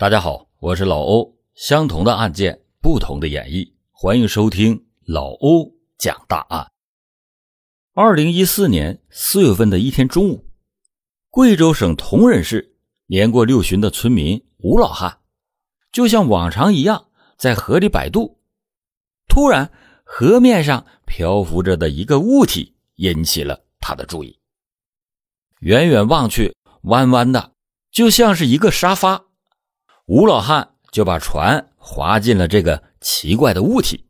大家好，我是老欧。相同的案件，不同的演绎，欢迎收听老欧讲大案。二零一四年四月份的一天中午，贵州省铜仁市年过六旬的村民吴老汉，就像往常一样在河里摆渡。突然，河面上漂浮着的一个物体引起了他的注意。远远望去，弯弯的，就像是一个沙发。吴老汉就把船划进了这个奇怪的物体。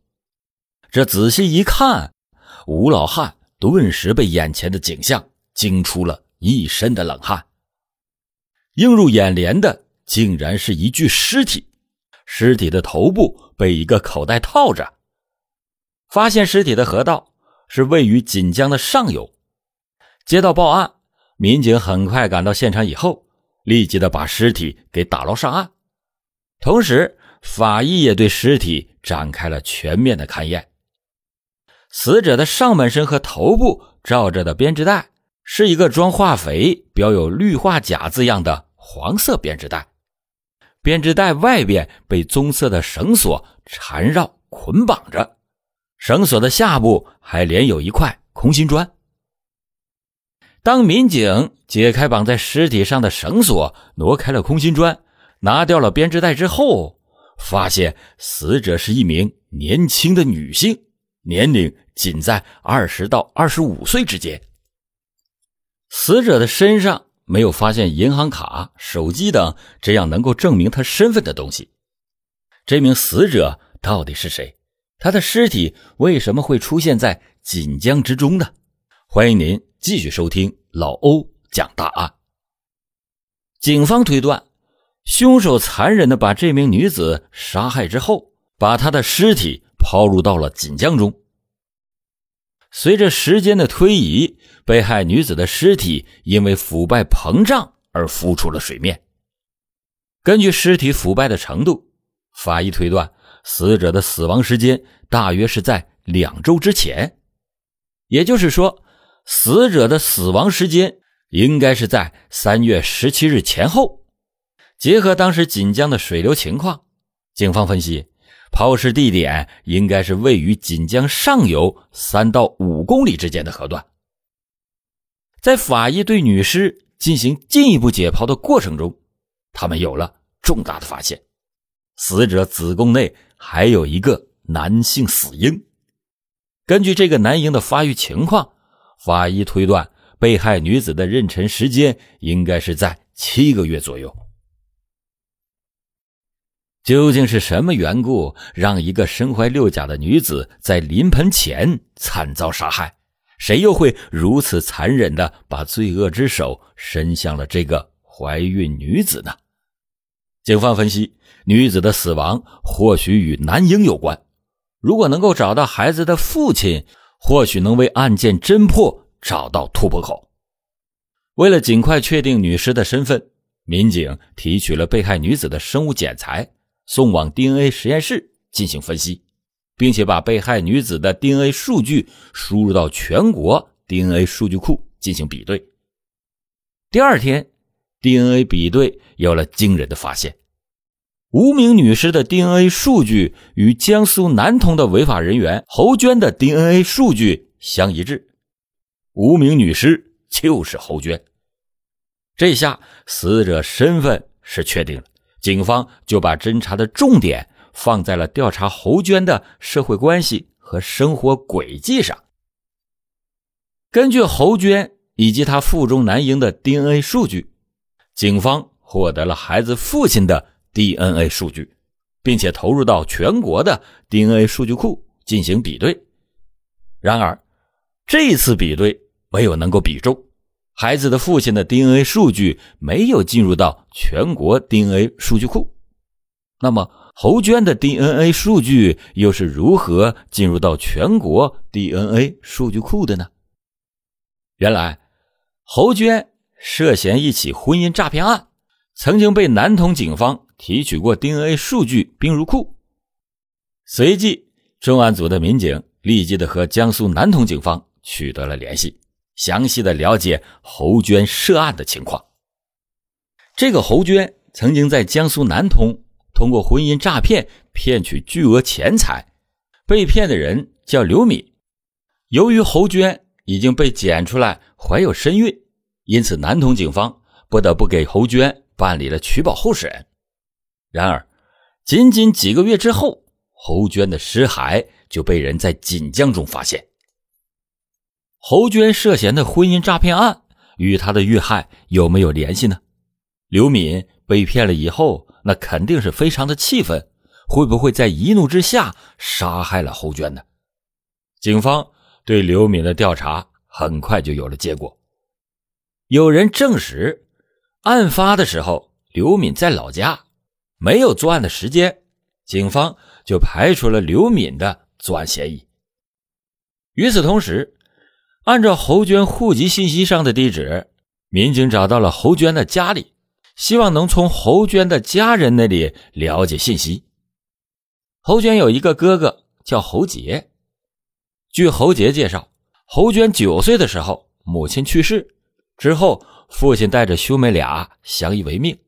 这仔细一看，吴老汉顿时被眼前的景象惊出了一身的冷汗。映入眼帘的竟然是一具尸体，尸体的头部被一个口袋套着。发现尸体的河道是位于锦江的上游。接到报案，民警很快赶到现场以后，立即的把尸体给打捞上岸。同时，法医也对尸体展开了全面的勘验。死者的上半身和头部罩着的编织袋是一个装化肥、标有氯化钾字样的黄色编织袋，编织袋外边被棕色的绳索缠绕捆绑着，绳索的下部还连有一块空心砖。当民警解开绑在尸体上的绳索，挪开了空心砖。拿掉了编织袋之后，发现死者是一名年轻的女性，年龄仅在二十到二十五岁之间。死者的身上没有发现银行卡、手机等这样能够证明他身份的东西。这名死者到底是谁？他的尸体为什么会出现在锦江之中呢？欢迎您继续收听老欧讲大案。警方推断。凶手残忍地把这名女子杀害之后，把她的尸体抛入到了锦江中。随着时间的推移，被害女子的尸体因为腐败膨胀而浮出了水面。根据尸体腐败的程度，法医推断死者的死亡时间大约是在两周之前，也就是说，死者的死亡时间应该是在三月十七日前后。结合当时锦江的水流情况，警方分析，抛尸地点应该是位于锦江上游三到五公里之间的河段。在法医对女尸进行进一步解剖的过程中，他们有了重大的发现：死者子宫内还有一个男性死婴。根据这个男婴的发育情况，法医推断被害女子的妊娠时间应该是在七个月左右。究竟是什么缘故，让一个身怀六甲的女子在临盆前惨遭杀害？谁又会如此残忍的把罪恶之手伸向了这个怀孕女子呢？警方分析，女子的死亡或许与男婴有关。如果能够找到孩子的父亲，或许能为案件侦破找到突破口。为了尽快确定女尸的身份，民警提取了被害女子的生物检材。送往 DNA 实验室进行分析，并且把被害女子的 DNA 数据输入到全国 DNA 数据库进行比对。第二天，DNA 比对有了惊人的发现：无名女尸的 DNA 数据与江苏南通的违法人员侯娟的 DNA 数据相一致，无名女尸就是侯娟。这下死者身份是确定了。警方就把侦查的重点放在了调查侯娟的社会关系和生活轨迹上。根据侯娟以及她腹中男婴的 DNA 数据，警方获得了孩子父亲的 DNA 数据，并且投入到全国的 DNA 数据库进行比对。然而，这次比对没有能够比中。孩子的父亲的 DNA 数据没有进入到全国 DNA 数据库，那么侯娟的 DNA 数据又是如何进入到全国 DNA 数据库的呢？原来，侯娟涉嫌一起婚姻诈骗案，曾经被南通警方提取过 DNA 数据并入库。随即，重案组的民警立即的和江苏南通警方取得了联系。详细的了解侯娟涉案的情况。这个侯娟曾经在江苏南通通过婚姻诈骗骗取巨额钱财，被骗的人叫刘敏。由于侯娟已经被检出来怀有身孕，因此南通警方不得不给侯娟办理了取保候审。然而，仅仅几个月之后，侯娟的尸骸就被人在锦江中发现。侯娟涉嫌的婚姻诈骗案与她的遇害有没有联系呢？刘敏被骗了以后，那肯定是非常的气愤，会不会在一怒之下杀害了侯娟呢？警方对刘敏的调查很快就有了结果。有人证实，案发的时候刘敏在老家，没有作案的时间，警方就排除了刘敏的作案嫌疑。与此同时，按照侯娟户籍信息上的地址，民警找到了侯娟的家里。希望能从侯娟的家人那里了解信息。侯娟有一个哥哥叫侯杰。据侯杰介绍，侯娟九岁的时候母亲去世，之后父亲带着兄妹俩相依为命。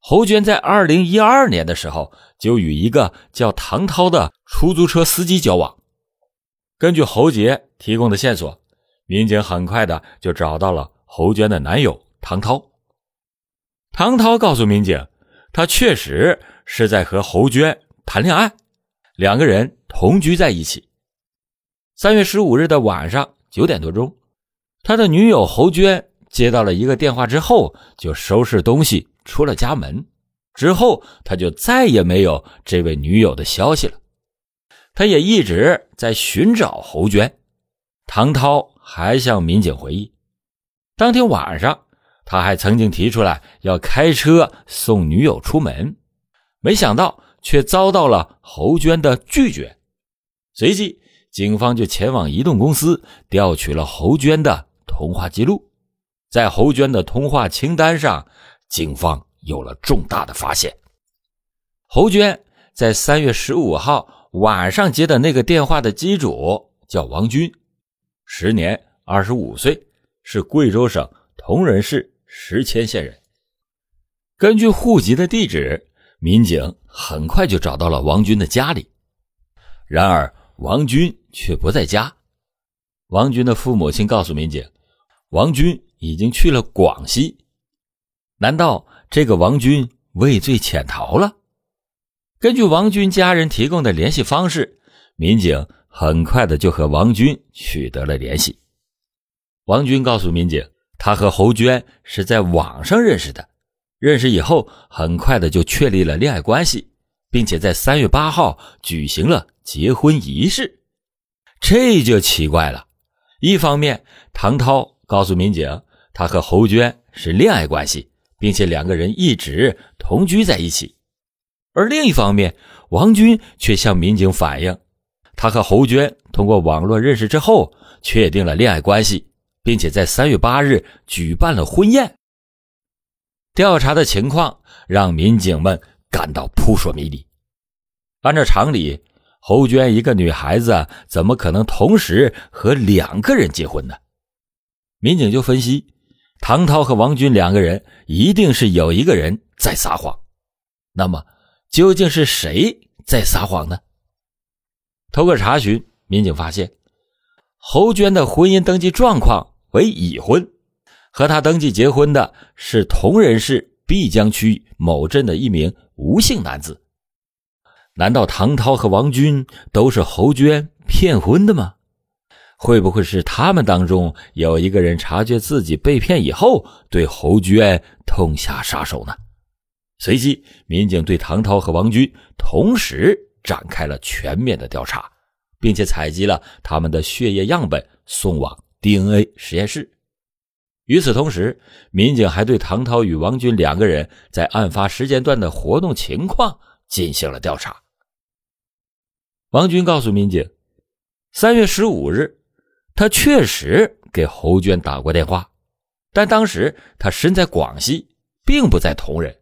侯娟在二零一二年的时候就与一个叫唐涛的出租车司机交往。根据侯杰提供的线索，民警很快的就找到了侯娟的男友唐涛。唐涛告诉民警，他确实是在和侯娟谈恋爱，两个人同居在一起。三月十五日的晚上九点多钟，他的女友侯娟接到了一个电话之后，就收拾东西出了家门。之后，他就再也没有这位女友的消息了。他也一直在寻找侯娟。唐涛还向民警回忆，当天晚上。他还曾经提出来要开车送女友出门，没想到却遭到了侯娟的拒绝。随即，警方就前往移动公司调取了侯娟的通话记录。在侯娟的通话清单上，警方有了重大的发现：侯娟在三月十五号晚上接的那个电话的机主叫王军，时年二十五岁，是贵州省铜仁市。石阡县人，根据户籍的地址，民警很快就找到了王军的家里。然而，王军却不在家。王军的父母亲告诉民警，王军已经去了广西。难道这个王军畏罪潜逃了？根据王军家人提供的联系方式，民警很快的就和王军取得了联系。王军告诉民警。他和侯娟是在网上认识的，认识以后很快的就确立了恋爱关系，并且在三月八号举行了结婚仪式。这就奇怪了，一方面唐涛告诉民警他和侯娟是恋爱关系，并且两个人一直同居在一起，而另一方面王军却向民警反映，他和侯娟通过网络认识之后确定了恋爱关系。并且在三月八日举办了婚宴。调查的情况让民警们感到扑朔迷离。按照常理，侯娟一个女孩子怎么可能同时和两个人结婚呢？民警就分析，唐涛和王军两个人一定是有一个人在撒谎。那么，究竟是谁在撒谎呢？通过查询，民警发现，侯娟的婚姻登记状况。为已婚，和她登记结婚的是铜仁市碧江区某镇的一名吴姓男子。难道唐涛和王军都是侯娟骗婚的吗？会不会是他们当中有一个人察觉自己被骗以后，对侯娟痛下杀手呢？随即，民警对唐涛和王军同时展开了全面的调查，并且采集了他们的血液样本，送往。DNA 实验室。与此同时，民警还对唐涛与王军两个人在案发时间段的活动情况进行了调查。王军告诉民警，三月十五日，他确实给侯娟打过电话，但当时他身在广西，并不在铜仁。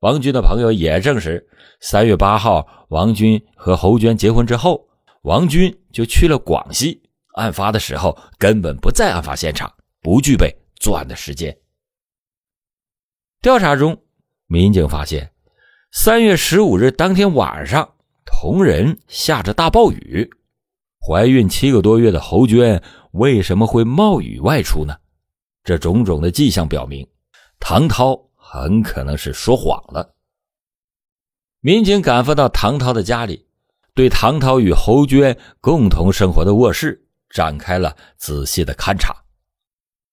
王军的朋友也证实，三月八号，王军和侯娟结婚之后，王军就去了广西。案发的时候根本不在案发现场，不具备作案的时间。调查中，民警发现，三月十五日当天晚上，同仁下着大暴雨，怀孕七个多月的侯娟为什么会冒雨外出呢？这种种的迹象表明，唐涛很可能是说谎了。民警赶赴到唐涛的家里，对唐涛与侯娟共同生活的卧室展开了仔细的勘查。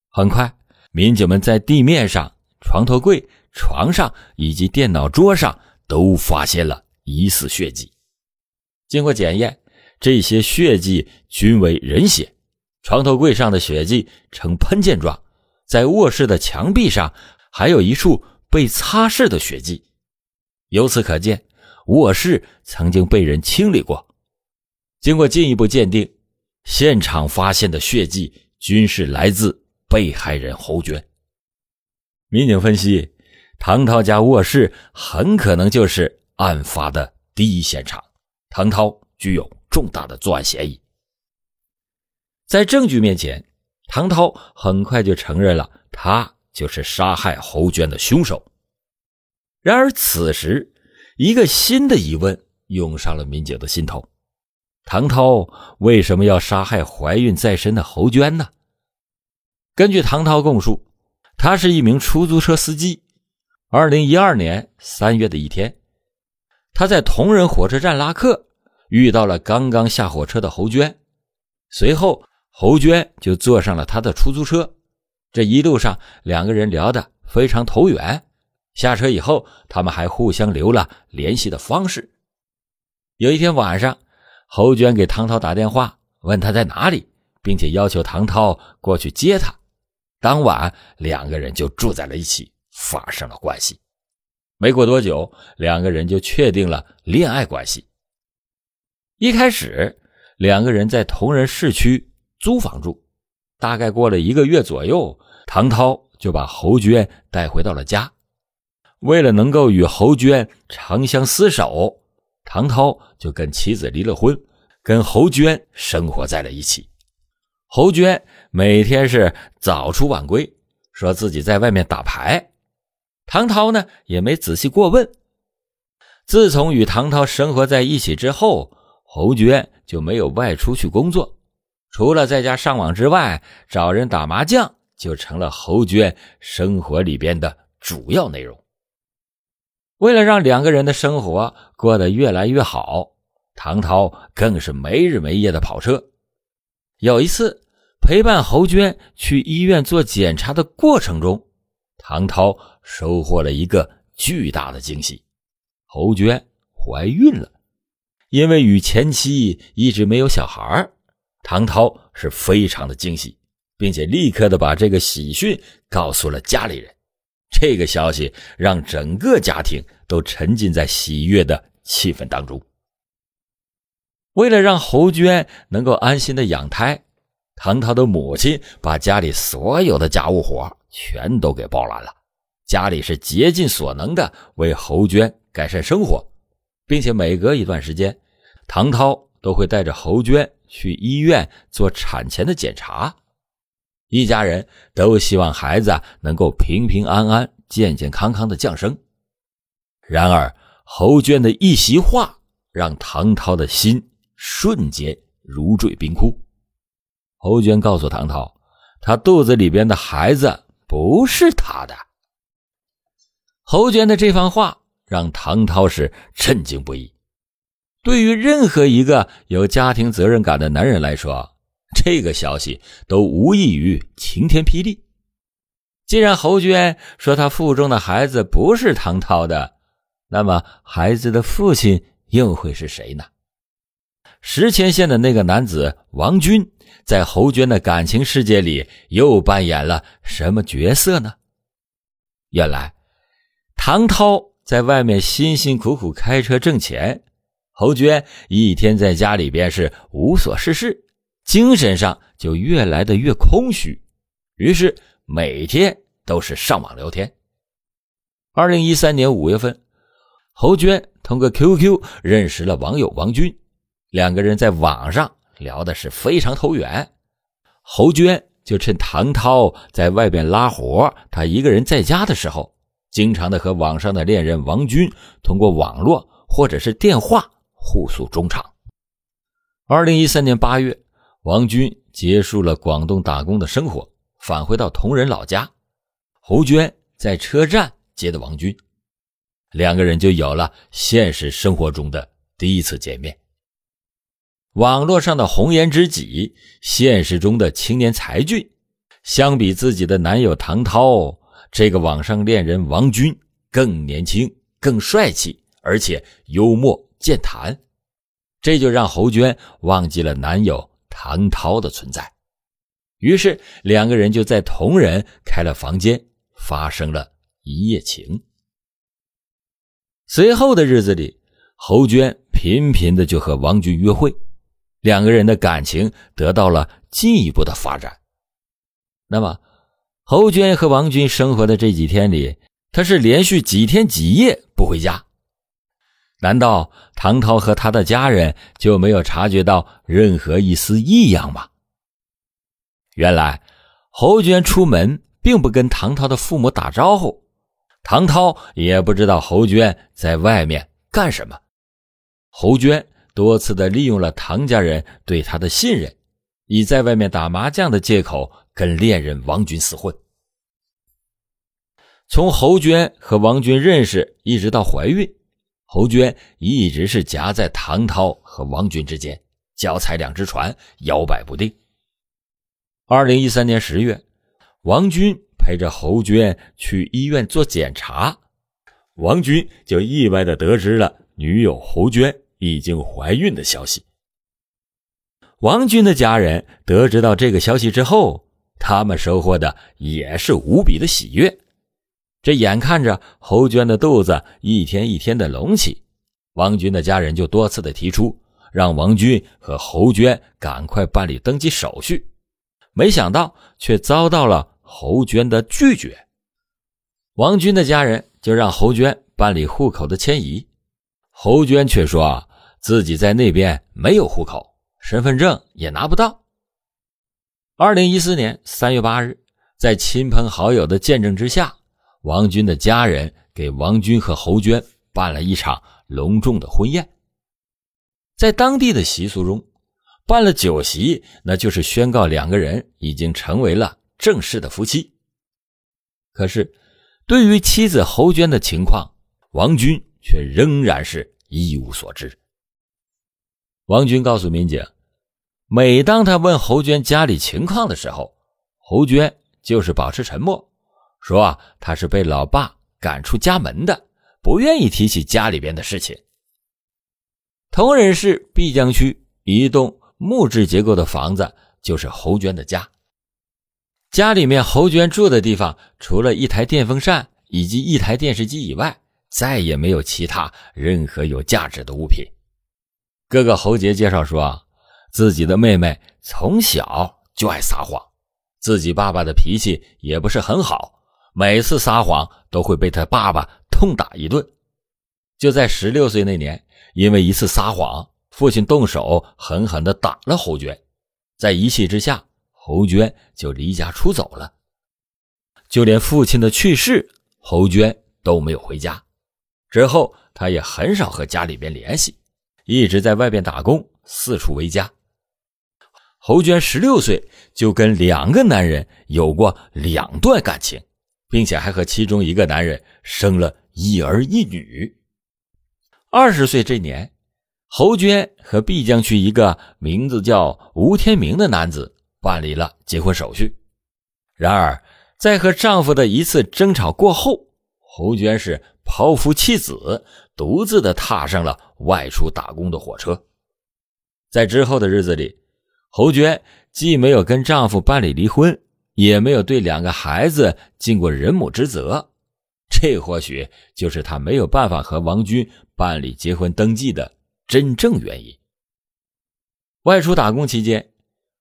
很快，民警们在地面上、床头柜、床上以及电脑桌上都发现了疑似血迹。经过检验，这些血迹均为人血。床头柜上的血迹呈喷溅状。在卧室的墙壁上还有一处被擦拭的血迹，由此可见，卧室曾经被人清理过。经过进一步鉴定，现场发现的血迹均是来自被害人侯娟。民警分析，唐涛家卧室很可能就是案发的第一现场，唐涛具有重大的作案嫌疑。在证据面前。唐涛很快就承认了，他就是杀害侯娟的凶手。然而，此时一个新的疑问涌上了民警的心头：唐涛为什么要杀害怀孕在身的侯娟呢？根据唐涛供述，他是一名出租车司机。二零一二年三月的一天，他在铜仁火车站拉客，遇到了刚刚下火车的侯娟，随后。侯娟就坐上了他的出租车，这一路上两个人聊得非常投缘。下车以后，他们还互相留了联系的方式。有一天晚上，侯娟给唐涛打电话，问他在哪里，并且要求唐涛过去接他。当晚，两个人就住在了一起，发生了关系。没过多久，两个人就确定了恋爱关系。一开始，两个人在同仁市区。租房住，大概过了一个月左右，唐涛就把侯娟带回到了家。为了能够与侯娟长相厮守，唐涛就跟妻子离了婚，跟侯娟生活在了一起。侯娟每天是早出晚归，说自己在外面打牌。唐涛呢也没仔细过问。自从与唐涛生活在一起之后，侯娟就没有外出去工作。除了在家上网之外，找人打麻将就成了侯娟生活里边的主要内容。为了让两个人的生活过得越来越好，唐涛更是没日没夜的跑车。有一次陪伴侯娟去医院做检查的过程中，唐涛收获了一个巨大的惊喜：侯娟怀孕了。因为与前妻一直没有小孩唐涛是非常的惊喜，并且立刻的把这个喜讯告诉了家里人。这个消息让整个家庭都沉浸在喜悦的气氛当中。为了让侯娟能够安心的养胎，唐涛的母亲把家里所有的家务活全都给包揽了，家里是竭尽所能的为侯娟改善生活，并且每隔一段时间，唐涛都会带着侯娟。去医院做产前的检查，一家人都希望孩子能够平平安安、健健康康的降生。然而，侯娟的一席话让唐涛的心瞬间如坠冰窟。侯娟告诉唐涛，她肚子里边的孩子不是她的。侯娟的这番话让唐涛是震惊不已。对于任何一个有家庭责任感的男人来说，这个消息都无异于晴天霹雳。既然侯娟说她腹中的孩子不是唐涛的，那么孩子的父亲又会是谁呢？石阡县的那个男子王军，在侯娟的感情世界里又扮演了什么角色呢？原来，唐涛在外面辛辛苦苦开车挣钱。侯娟一天在家里边是无所事事，精神上就越来的越空虚，于是每天都是上网聊天。二零一三年五月份，侯娟通过 QQ 认识了网友王军，两个人在网上聊的是非常投缘。侯娟就趁唐涛在外边拉活，他一个人在家的时候，经常的和网上的恋人王军通过网络或者是电话互诉衷肠。二零一三年八月，王军结束了广东打工的生活，返回到同仁老家。侯娟在车站接的王军，两个人就有了现实生活中的第一次见面。网络上的红颜知己，现实中的青年才俊，相比自己的男友唐涛，这个网上恋人王军更年轻、更帅气，而且幽默健谈。这就让侯娟忘记了男友唐涛的存在，于是两个人就在同仁开了房间，发生了一夜情。随后的日子里，侯娟频频的就和王军约会，两个人的感情得到了进一步的发展。那么，侯娟和王军生活的这几天里，他是连续几天几夜不回家。难道唐涛和他的家人就没有察觉到任何一丝异样吗？原来侯娟出门并不跟唐涛的父母打招呼，唐涛也不知道侯娟在外面干什么。侯娟多次的利用了唐家人对他的信任，以在外面打麻将的借口跟恋人王军厮混。从侯娟和王军认识一直到怀孕。侯娟一直是夹在唐涛和王军之间，脚踩两只船，摇摆不定。二零一三年十月，王军陪着侯娟去医院做检查，王军就意外的得知了女友侯娟已经怀孕的消息。王军的家人得知到这个消息之后，他们收获的也是无比的喜悦。这眼看着侯娟的肚子一天一天的隆起，王军的家人就多次的提出让王军和侯娟赶快办理登记手续，没想到却遭到了侯娟的拒绝。王军的家人就让侯娟办理户口的迁移，侯娟却说自己在那边没有户口，身份证也拿不到。二零一四年三月八日，在亲朋好友的见证之下。王军的家人给王军和侯娟办了一场隆重的婚宴。在当地的习俗中，办了酒席，那就是宣告两个人已经成为了正式的夫妻。可是，对于妻子侯娟的情况，王军却仍然是一无所知。王军告诉民警，每当他问侯娟家里情况的时候，侯娟就是保持沉默。说啊他是被老爸赶出家门的，不愿意提起家里边的事情。铜仁市碧江区一栋木质结构的房子就是侯娟的家。家里面侯娟住的地方，除了一台电风扇以及一台电视机以外，再也没有其他任何有价值的物品。哥哥侯杰介绍说，自己的妹妹从小就爱撒谎，自己爸爸的脾气也不是很好。每次撒谎都会被他爸爸痛打一顿。就在十六岁那年，因为一次撒谎，父亲动手狠狠地打了侯娟。在一气之下，侯娟就离家出走了。就连父亲的去世，侯娟都没有回家。之后，他也很少和家里边联系，一直在外边打工，四处为家。侯娟十六岁就跟两个男人有过两段感情。并且还和其中一个男人生了一儿一女。二十岁这年，侯娟和碧江区一个名字叫吴天明的男子办理了结婚手续。然而，在和丈夫的一次争吵过后，侯娟是抛夫弃子，独自的踏上了外出打工的火车。在之后的日子里，侯娟既没有跟丈夫办理离婚。也没有对两个孩子尽过人母之责，这或许就是他没有办法和王军办理结婚登记的真正原因。外出打工期间，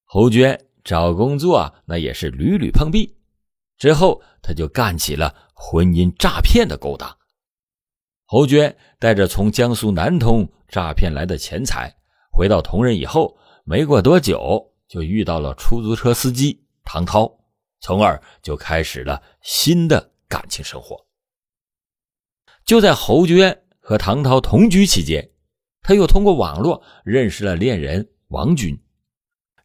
侯娟找工作那也是屡屡碰壁，之后他就干起了婚姻诈骗的勾当。侯娟带着从江苏南通诈骗来的钱财回到铜仁以后，没过多久就遇到了出租车司机唐涛。从而就开始了新的感情生活。就在侯娟和唐涛同居期间，他又通过网络认识了恋人王军。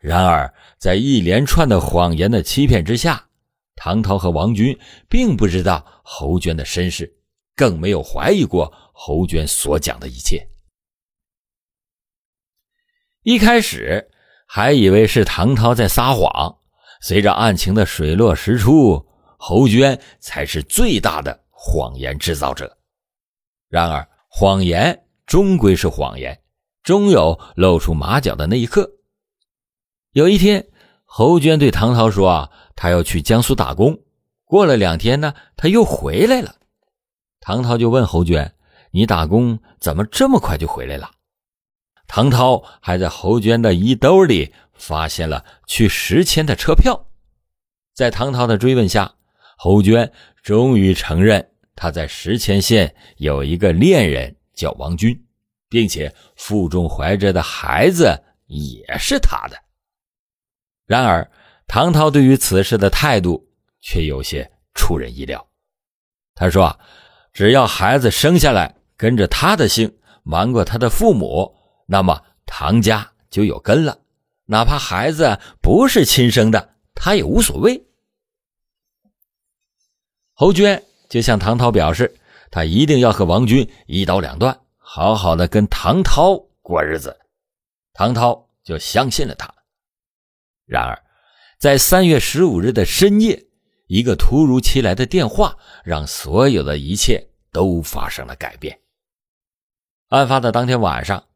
然而，在一连串的谎言的欺骗之下，唐涛和王军并不知道侯娟的身世，更没有怀疑过侯娟所讲的一切。一开始还以为是唐涛在撒谎，随着案情的水落石出，侯娟才是最大的谎言制造者。然而，谎言终归是谎言，终有露出马脚的那一刻。有一天，侯娟对唐涛说：“啊，她要去江苏打工。过了两天呢，她又回来了。”唐涛就问侯娟：“你打工怎么这么快就回来了？”唐涛还在侯娟的衣兜里发现了去石阡的车票。在唐涛的追问下，侯娟终于承认她在石阡县有一个恋人叫王军，并且腹中怀着的孩子也是他的。然而，唐涛对于此事的态度却有些出人意料。他说：“啊只要孩子生下来跟着他的姓，瞒过他的父母，那么唐家就有根了。哪怕孩子不是亲生的，他也无所谓。”侯娟就向唐涛表示，他一定要和王军一刀两断，好好的跟唐涛过日子。唐涛就相信了他。然而，在三月十五日的深夜，一个突如其来的电话让所有的一切都发生了改变。案发的当天晚上，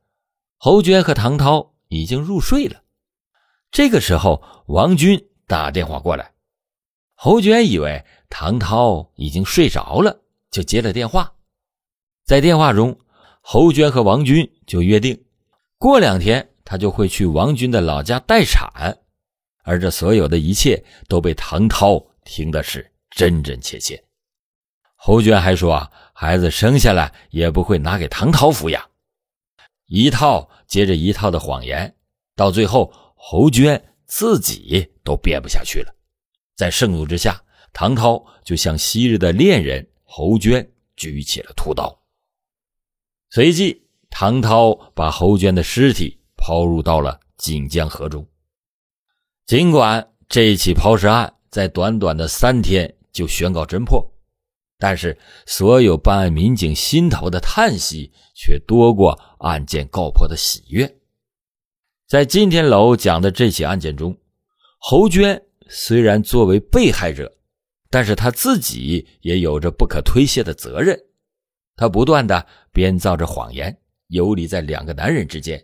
侯娟和唐涛已经入睡了。这个时候，王军打电话过来，侯娟以为唐涛已经睡着了，就接了电话。在电话中，侯娟和王军就约定，过两天他就会去王军的老家待产。而这所有的一切都被唐涛听的是真真切切。侯娟还说啊，孩子生下来也不会拿给唐涛抚养，一套接着一套的谎言，到最后侯娟自己都编不下去了。在盛怒之下，唐涛就向昔日的恋人侯娟举起了屠刀。随即，唐涛把侯娟的尸体抛入到了锦江河中。尽管这起抛尸案在短短的三天就宣告侦破，但是所有办案民警心头的叹息却多过案件告破的喜悦。在今天老欧讲的这起案件中，侯娟虽然作为被害者，但是她自己也有着不可推卸的责任。她不断的编造着谎言，游离在两个男人之间。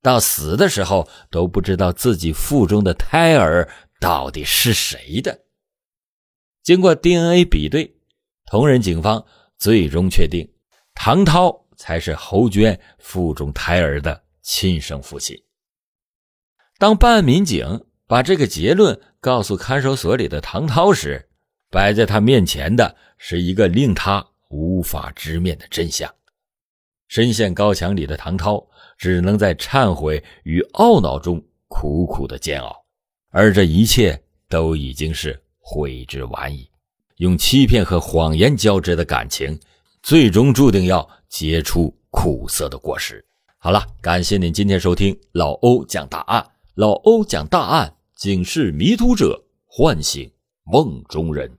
到死的时候都不知道自己腹中的胎儿到底是谁的。经过 DNA 比对，同仁警方最终确定，唐涛才是侯娟腹中胎儿的亲生父亲。当办案民警把这个结论告诉看守所里的唐涛时，摆在他面前的是一个令他无法直面的真相。深陷高墙里的唐涛。只能在忏悔与懊恼中苦苦的煎熬，而这一切都已经是悔之晚矣。用欺骗和谎言交织的感情，最终注定要结出苦涩的果实。好了，感谢您今天收听老欧讲大案。老欧讲大案，警示迷途者，唤醒梦中人。